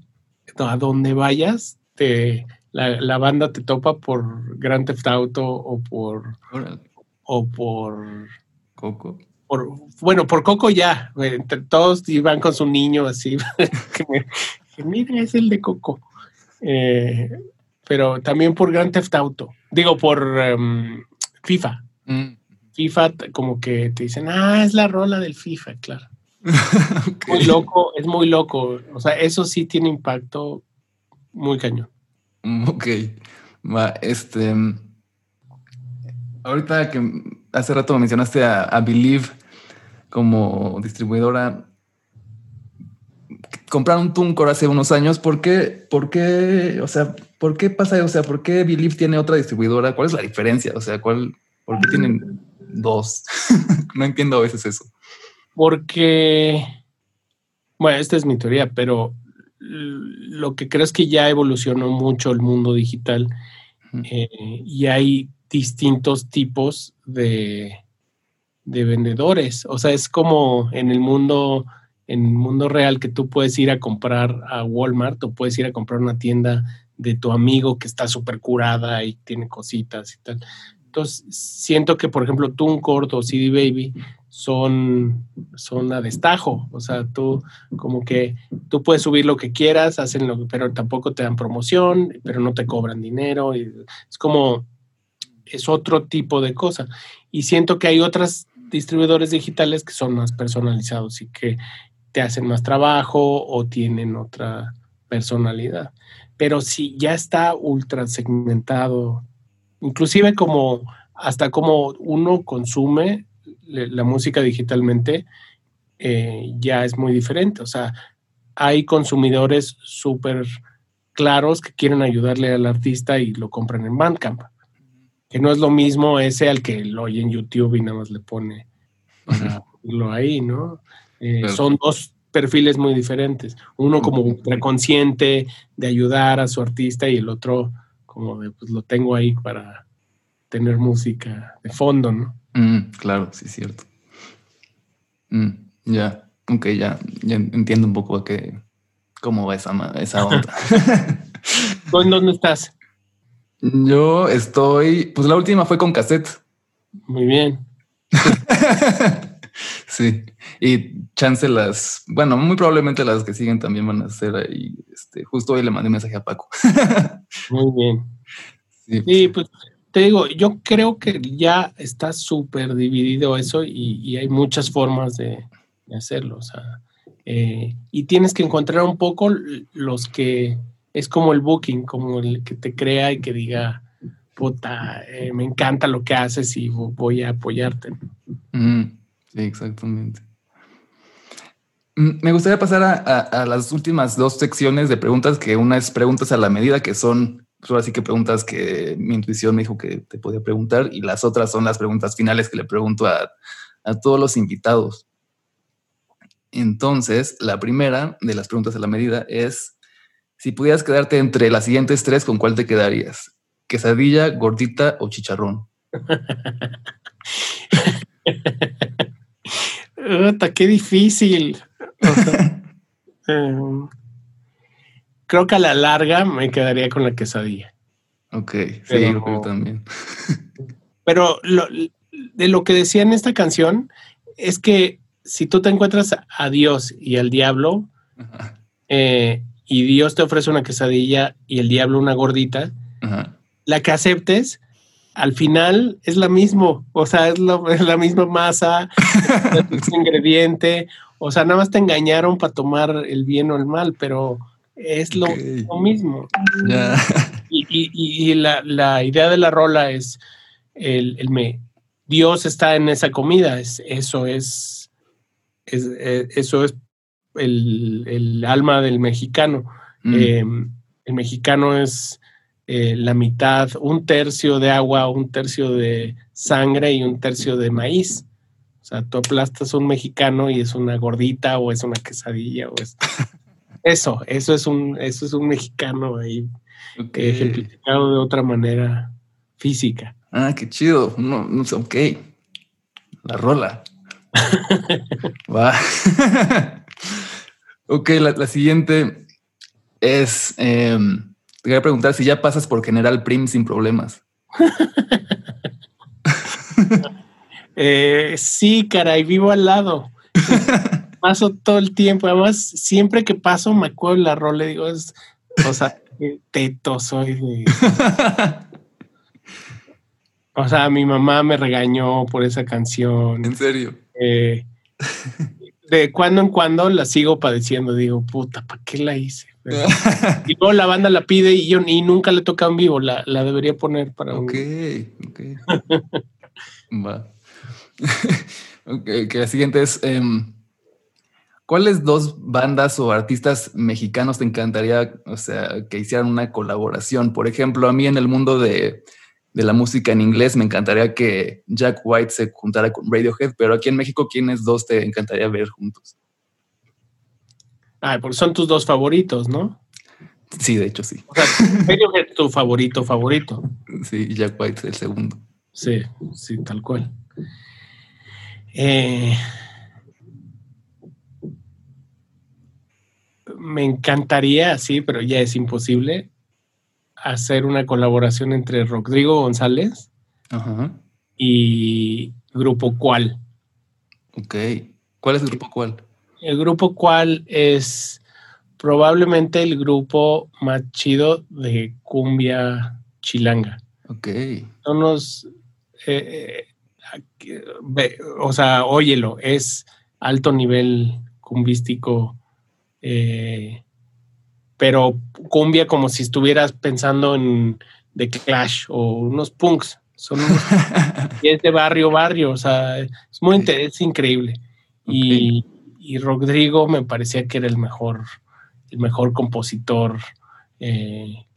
a donde vayas, te, la, banda te topa por Grand Theft Auto o por... O por... Coco. Por, bueno, por Coco ya, entre todos iban con su niño así, que, mira, es el de Coco. Eh, pero también por Grand Theft Auto, digo, por em, FIFA. Mm. FIFA como que te dicen, ah, es la rola del FIFA, claro. Muy loco, es muy loco. O sea, eso sí tiene impacto muy cañón. Mm, ok. este. Ahorita que hace rato mencionaste a, Believe como distribuidora, compraron un Tuncor hace unos años. ¿Por qué? ¿Por qué? O sea, ¿por qué pasa? O sea, ¿por qué Believe tiene otra distribuidora? ¿Cuál es la diferencia? O sea, ¿cuál, ¿por qué tienen dos. no entiendo a veces eso. Porque, bueno, esta es mi teoría, pero lo que creo es que ya evolucionó mucho el mundo digital eh, y hay distintos tipos de, de vendedores. O sea, es como en el mundo, en el mundo real que tú puedes ir a comprar a Walmart o puedes ir a comprar una tienda de tu amigo que está súper curada y tiene cositas y tal. Entonces, siento que, por ejemplo, TuneCord o CD Baby son, son a destajo. O sea, tú como que tú puedes subir lo que quieras, hacen lo, pero tampoco te dan promoción, pero no te cobran dinero. Es como, es otro tipo de cosa. Y siento que hay otros distribuidores digitales que son más personalizados y que te hacen más trabajo o tienen otra personalidad. Pero si ya está ultra segmentado inclusive como hasta como uno consume la música digitalmente, eh, ya es muy diferente. O sea, hay consumidores súper claros que quieren ayudarle al artista y lo compran en Bandcamp. Que no es lo mismo ese al que lo oye en YouTube y nada más le pone para lo ahí, ¿no? Eh, son dos perfiles muy diferentes. Uno como preconsciente de ayudar a su artista y el otro como de, pues lo tengo ahí para tener música de fondo, ¿no? Mm, claro, sí, es cierto. Mm, ya, ok, ya, ya entiendo un poco a qué, cómo va esa, esa onda. ¿En dónde estás? Yo estoy, pues la última fue con cassette. Muy bien. sí, y chance las, bueno, muy probablemente las que siguen también van a ser ahí. Este, justo hoy le mandé un mensaje a Paco. muy bien. Sí, pues te digo, yo creo que ya está súper dividido eso y, hay muchas formas de, hacerlo. O sea, eh, y tienes que encontrar un poco los que es como el booking, como el que te crea y que diga, puta, eh, me encanta lo que haces y voy a apoyarte. Exactamente. Mm, me gustaría pasar a, las últimas dos secciones de preguntas, que una es preguntas a la medida, que son pues ahora sí que preguntas que mi intuición me dijo que te podía preguntar y las otras son las preguntas finales que le pregunto a, todos los invitados. Entonces, la primera de las preguntas a la medida es Si pudieras quedarte entre las siguientes tres, ¿con cuál te quedarías? ¿Quesadilla, gordita o chicharrón? qué difícil. Em, creo que a la larga me quedaría con la quesadilla. Ok, sí, yo también. pero de lo que decía en esta canción es que si tú te encuentras a Dios y al diablo, eh, y Dios te ofrece una quesadilla y el diablo una gordita, la que aceptes, al final es la mismo, o sea, es, la misma masa, es ingrediente, o sea, nada más te engañaron para tomar el bien o el mal, pero es lo, mismo. Y, la, idea de la rola es el, me, Dios está en esa comida, es, eso es, eh, eso es el, alma del mexicano. Mm. Em, el mexicano es eh, la mitad, un tercio de agua, un tercio de sangre y un tercio de maíz. O sea, tú aplastas un mexicano y es una gordita o es una quesadilla o es eso, eso es un, eso es un mexicano ahí ejemplificado de otra manera física. Ah, qué chido. No, no sé, ok. La rola. Va. ok, la, siguiente es. Em, te quería preguntar si ya pasas por General Prim sin problemas. eh, sí, caray, vivo al lado. paso todo el tiempo. Además, siempre que paso me acuerdo la rola y digo, es, o sea, teto soy. o sea, mi mamá me regañó por esa canción. ¿En serio? Eh, de cuando en cuando la sigo padeciendo. Digo, puta, ¿para qué la hice? y luego la banda la pide y yo ni nunca le toca en vivo, la, debería poner para Ok, ok. Va. ok, que la siguiente es, em, ¿cuáles dos bandas o artistas mexicanos te encantaría, o sea, que hicieran una colaboración? Por ejemplo, a mí en el mundo de, de la música en inglés me encantaría que Jack White se juntara con Radiohead, pero aquí en México, ¿quiénes dos te encantaría ver juntos? Ah, porque son tus dos favoritos, ¿no? Sí, de hecho sí. O sea, es tu favorito, favorito. Sí, Jack White es el segundo. Sí, sí, tal cual. Eh, me encantaría, sí, pero ya es imposible, hacer una colaboración entre Rodrigo González y Grupo Cual. Ok. ¿Cuál es el Grupo Cual? El grupo cual es probablemente el grupo más chido de cumbia chilanga. Ok. Son eh, eh, o sea, óyelo, es alto nivel cumbístico, eh, pero cumbia como si estuvieras pensando en The Clash o unos punks. Son es de barrio, barrio, o sea, es muy es increíble. Y y Rodrigo me parecía que era el mejor, el mejor compositor eh,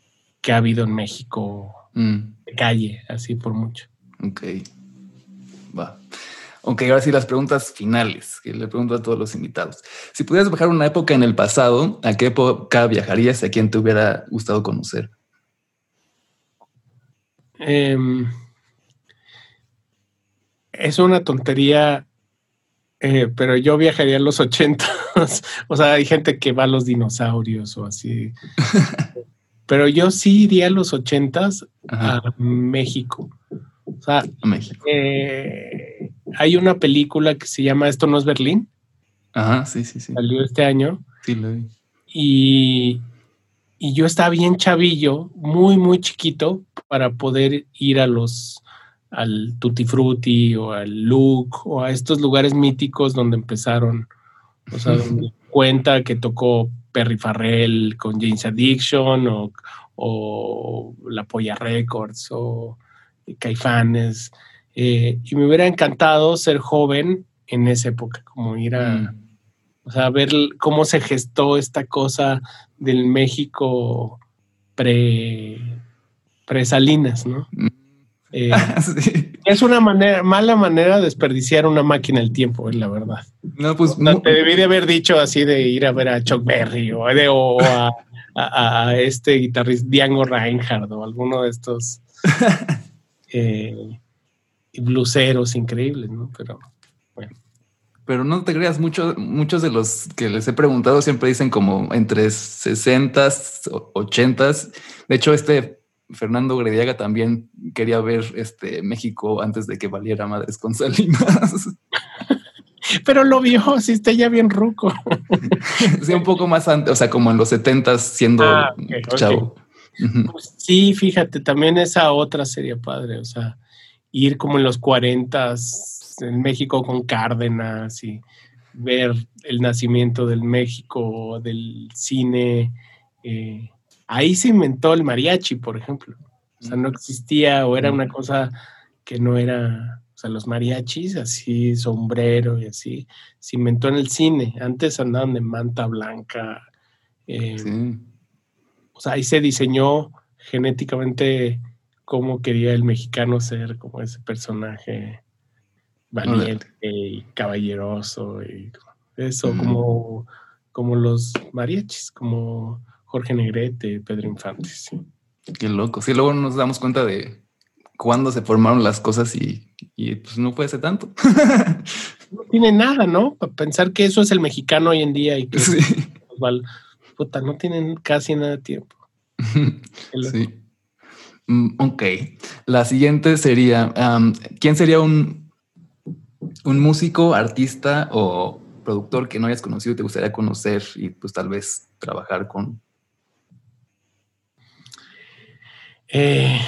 que ha habido en México mm. de calle, así por mucho. Ok. Va. Ok, ahora sí las preguntas finales que le pregunto a todos los invitados. Si pudieras viajar una época en el pasado, ¿a qué época viajarías y a quién te hubiera gustado conocer? Em, es una tontería eh, pero yo viajaría a los ochentas. o sea, hay gente que va a los dinosaurios o así. pero yo sí iría a los ochentas a México. O sea, México. Eh, hay una película que se llama Esto no es Berlín. Ajá, sí, sí, sí. Salió este año. Sí, lo vi. Y, y yo estaba bien chavillo, muy, muy chiquito, para poder ir a los al Tutti Frutti o al Look o a estos lugares míticos donde empezaron. O sea, donde cuenta que tocó Perry Farrell con James Addiction o, La Polla Records o Caifanes. Eh, y me hubiera encantado ser joven en esa época, como ir a, mm. o sea, ver cómo se gestó esta cosa del México pre, pre Salinas, ¿no? Mm. Eh, es una manera, mala manera de desperdiciar una máquina el tiempo, es la verdad. No, pues. te debí de haber dicho así de ir a ver a Chuck Berry o, a, a, este guitarrista Django Reinhardt o alguno de estos eh, bluseros increíbles, ¿no? Pero bueno. Pero no te creas, mucho, muchos de los que les he preguntado siempre dicen como entre 60, 80. De hecho, este Fernando Grediaga también quería ver este México antes de que valiera madres con Salinas. Pero lo vio, si está ya bien ruco. sí, un poco más antes, o sea, como en los 70 siendo ah, chavo. Pues sí, fíjate, también esa otra sería padre, o sea, ir como en los 40 en México con Cárdenas y ver el nacimiento del México, del cine. Eh, ahí se inventó el mariachi, por ejemplo. O sea, no existía o era una cosa que no era, o sea, los mariachis, así, sombrero y así, se inventó en el cine. Antes andaban de manta blanca. Eh, o sea, ahí se diseñó genéticamente cómo quería el mexicano ser, como ese personaje valiente y caballeroso y eso, como, como los mariachis, como Jorge Negrete, Pedro Infante. ¿sí? Qué loco. Sí, luego nos damos cuenta de cuándo se formaron las cosas y, pues no puede ser tanto. no tiene nada, ¿no? Pensar que eso es el mexicano hoy en día y que sí. puta, no tienen casi nada de tiempo. sí. Mm, ok. La siguiente sería, ¿quién sería un, un músico, artista o productor que no hayas conocido y te gustaría conocer y pues tal vez trabajar con? Eh,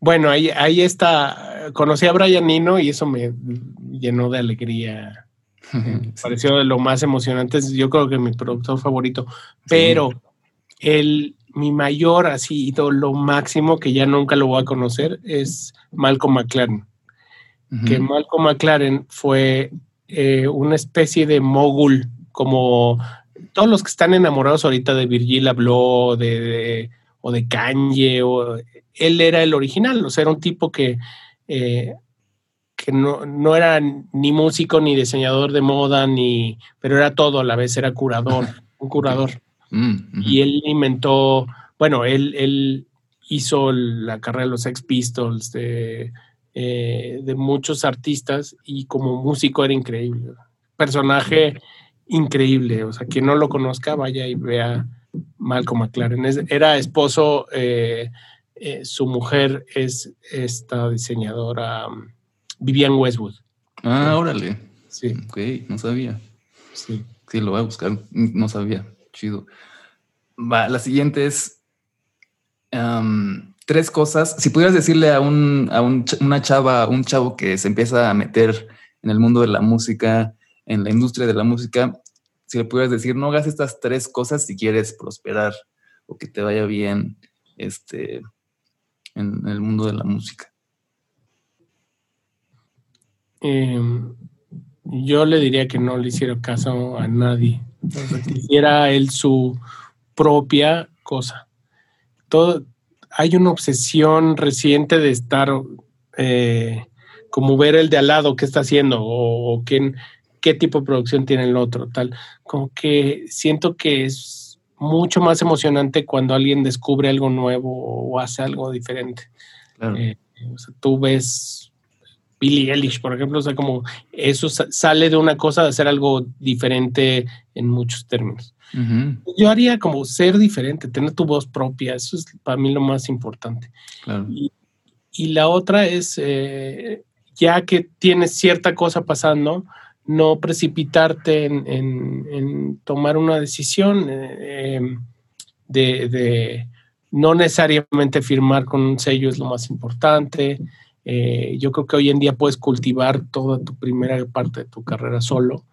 bueno, ahí, ahí está. Conocí a Brian Nino y eso me llenó de alegría. pareció de lo más emocionante. Yo creo que mi productor favorito. Pero el, mi mayor, así, lo máximo que ya nunca lo voy a conocer es Malcolm McLaren. Que Malcolm McLaren fue eh, una especie de mogul, como todos los que están enamorados ahorita de Virgil Abloh de, o de Kanye, o, él era el original, o sea, era un tipo que, eh, que no, era ni músico, ni diseñador de moda, ni, pero era todo a la vez, era curador, un curador. Mm, y él inventó, bueno, él, él hizo la carrera de los Sex Pistols, de, eh, de muchos artistas, y como músico era increíble. Personaje increíble. O sea, quien no lo conozca, vaya y vea Malcolm McLaren. era esposo, eh, eh, su mujer es esta diseñadora um, Vivian Westwood. Ah, órale. Sí. Ok, no sabía. Sí. Sí, lo voy a buscar. No sabía. Chido. Va, la siguiente es um, tres cosas. Si pudieras decirle a, un, a una chava, un chavo que se empieza a meter en el mundo de la música, en la industria de la música, si le pudieras decir, no hagas estas tres cosas si quieres prosperar o que te vaya bien este, en, el mundo de la música. Em, yo le diría que no le hiciera caso a nadie, que hiciera él su propia cosa. Todo, hay una obsesión reciente de estar eh, como ver el de al lado qué está haciendo o, qué tipo de producción tiene el otro, tal. Como que siento que es mucho más emocionante cuando alguien descubre algo nuevo o hace algo diferente. Eh, tú ves Billie Eilish, por ejemplo, o sea, como eso sale de una cosa de hacer algo diferente en muchos términos. Yo haría como ser diferente, tener tu voz propia, eso es para mí lo más importante. Y, la otra es, eh, ya que tienes cierta cosa pasando, no precipitarte en, tomar una decisión eh, em, de, no necesariamente firmar con un sello es lo más importante. Eh, yo creo que hoy en día puedes cultivar toda tu primera parte de tu carrera solo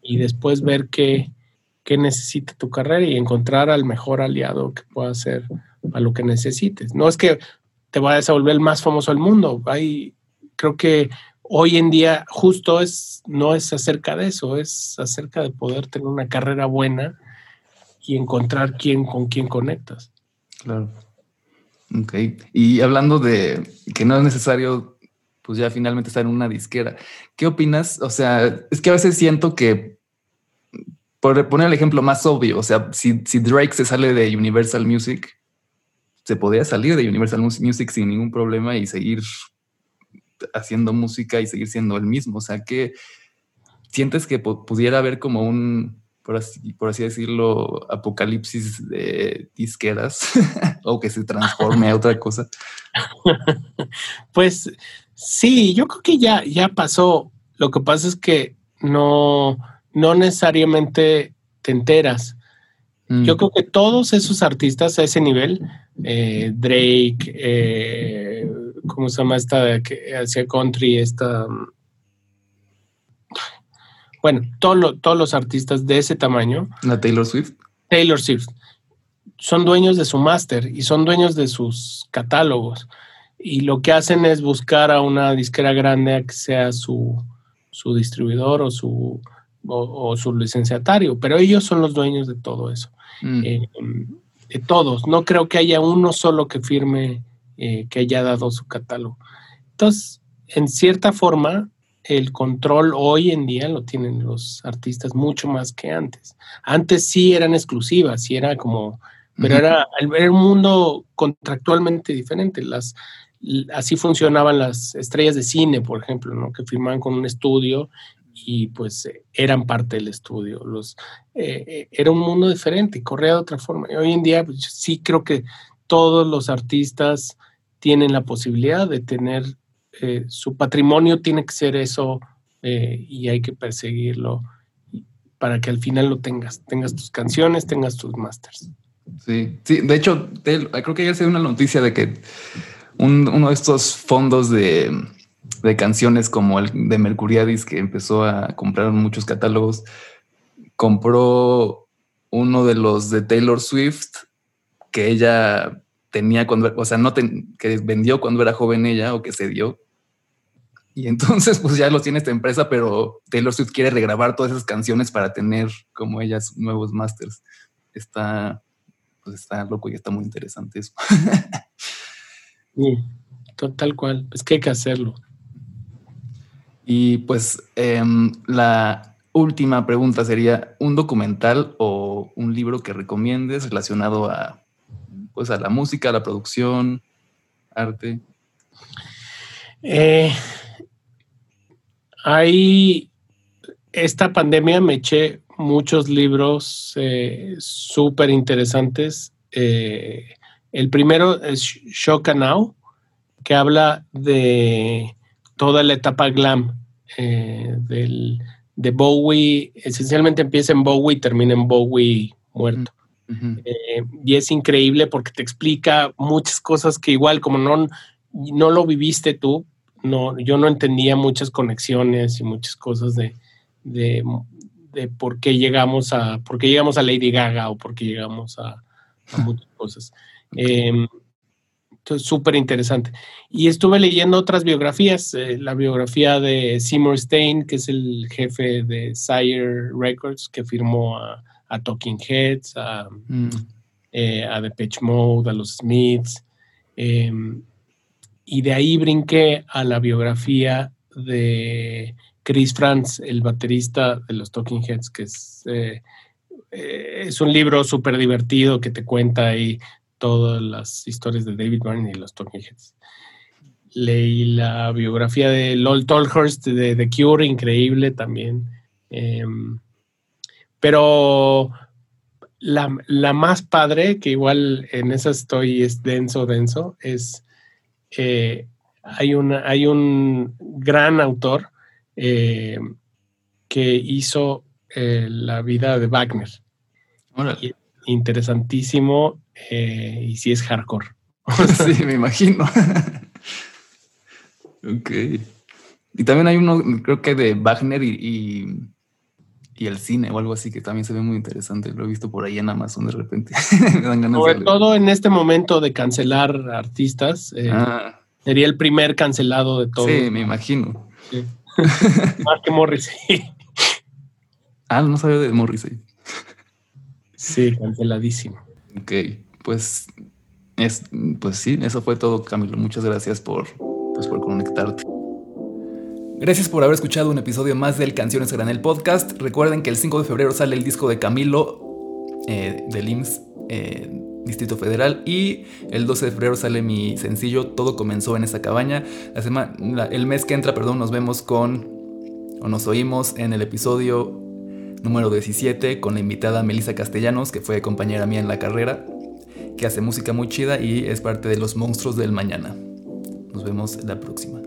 y después ver qué, qué necesita tu carrera y encontrar al mejor aliado que pueda ser a lo que necesites. No es que te vayas a volver el más famoso del mundo. Hay, creo que hoy en día justo es, no es acerca de eso, es acerca de poder tener una carrera buena y encontrar quién con quién conectas. Claro. Ok. Y hablando de que no es necesario, pues ya finalmente estar en una disquera, ¿qué opinas? O sea, es que a veces siento que por poner el ejemplo más obvio, o sea, si, si Drake se sale de Universal Music, se podría salir de Universal Music sin ningún problema y seguir haciendo música y seguir siendo el mismo. O sea, que sientes que pudiera haber como un, por así, por así decirlo, apocalipsis de disqueras o que se transforme a otra cosa. Pues sí, yo creo que ya, ya pasó. Lo que pasa es que no, no necesariamente te enteras. Yo mm. creo que todos esos artistas a ese nivel, eh, Drake, eh, ¿cómo se llama esta que hacía country? Esta. Bueno, todos los artistas de ese tamaño. La Taylor Swift. Taylor Swift. Son dueños de su máster y son dueños de sus catálogos. Y lo que hacen es buscar a una disquera grande a que sea su, su distribuidor o su, o, su licenciatario, pero ellos son los dueños de todo eso. Mm. Eh, de todos. No creo que haya uno solo que firme eh, que haya dado su catálogo. Entonces, en cierta forma, el control hoy en día lo tienen los artistas mucho más que antes. Antes sí eran exclusivas, sí era como, pero era, era un mundo contractualmente diferente. Las, así funcionaban las estrellas de cine, por ejemplo, ¿no? que firmaban con un estudio y pues eran parte del estudio. Los, eh, eh, era un mundo diferente, corría de otra forma. Y hoy en día pues, sí creo que todos los artistas tienen la posibilidad de tener eh, su patrimonio, tiene que ser eso y hay que perseguirlo para que al final lo tengas, tengas tus canciones, tengas tus masters. Sí, sí, de hecho, creo que ayer se dio una noticia de que uno de estos fondos de, de canciones como el de Mercuriadis, que empezó a comprar muchos catálogos, compró uno de los de Taylor Swift que ella tenía cuando, o sea, no que vendió cuando era joven ella o que se dio. Y entonces pues ya lo tiene esta empresa, pero Taylor Swift quiere regrabar todas esas canciones para tener como ellas nuevos masters. Está, pues está loco y está muy interesante eso. Tal cual. Es que hay que hacerlo. Y pues em, la última pregunta sería, ¿un documental o un libro que recomiendes relacionado a, pues, a la música, a la producción, arte? Eh, hay, esta pandemia me eché muchos libros eh, súper interesantes. Eh, el primero es Shock Now, que habla de toda la etapa glam eh, del, de Bowie. Esencialmente empieza en Bowie y termina en Bowie muerto. Eh, y es increíble porque te explica muchas cosas que igual como no, no lo viviste tú, no, yo no entendía muchas conexiones y muchas cosas de, de, por qué llegamos a por qué llegamos a Lady Gaga o por qué llegamos a, muchas cosas. Em, súper interesante. Y estuve leyendo otras biografías, eh, la biografía de Seymour Stein, que es el jefe de Sire Records, que firmó a, Talking Heads, a, mm. eh, a Depeche Mode, a los Smiths. Em, y de ahí brinqué a la biografía de Chris Franz, el baterista de los Talking Heads, que es, eh, es un libro súper divertido que te cuenta ahí todas las historias de David Byrne y los Talking Heads. Leí la biografía de Lol Tolhurst de The Cure, increíble también. Em, pero la, más padre, que igual en esa estoy, es denso, denso, es eh, hay, una, hay un gran autor eh, que hizo eh, la vida de Wagner. Interesantísimo y si es hardcore. sí, me imagino. ok. Y también hay uno, creo que de Wagner y, y, el cine o algo así, que también se ve muy interesante. Lo he visto por ahí en Amazon de repente. Sobre todo en este momento de cancelar artistas. Eh, ah. Sería el primer cancelado de todo. Sí, me imagino. Más que Morrissey. ah, no sabía de Morrissey. Sí, canceladísimo. Ok pues, es, pues sí, eso fue todo, Camilo. Muchas gracias por, pues, por conectarte. Gracias por haber escuchado un episodio más del Canciones Granel Podcast. Recuerden que el 5 de febrero sale el disco de Camilo eh, del IMSS eh, Distrito Federal y el 12 de febrero sale mi sencillo Todo comenzó en esa cabaña. El mes que entra, perdón, nos vemos con o nos oímos en el episodio número 17 con la invitada Melissa Castellanos, que fue compañera mía en la carrera, que hace música muy chida y es parte de los monstruos del mañana. Nos vemos la próxima.